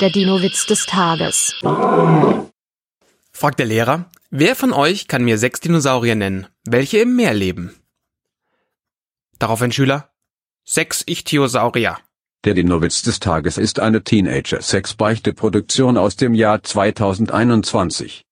Der Dino-Witz des Tages. Fragt der Lehrer, wer von euch kann mir sechs Dinosaurier nennen, welche im Meer leben? Darauf ein Schüler, sechs Ichthyosaurier. Der Dinowitz des Tages ist eine Teenager-Sex-Beichte-Produktion aus dem Jahr 2021.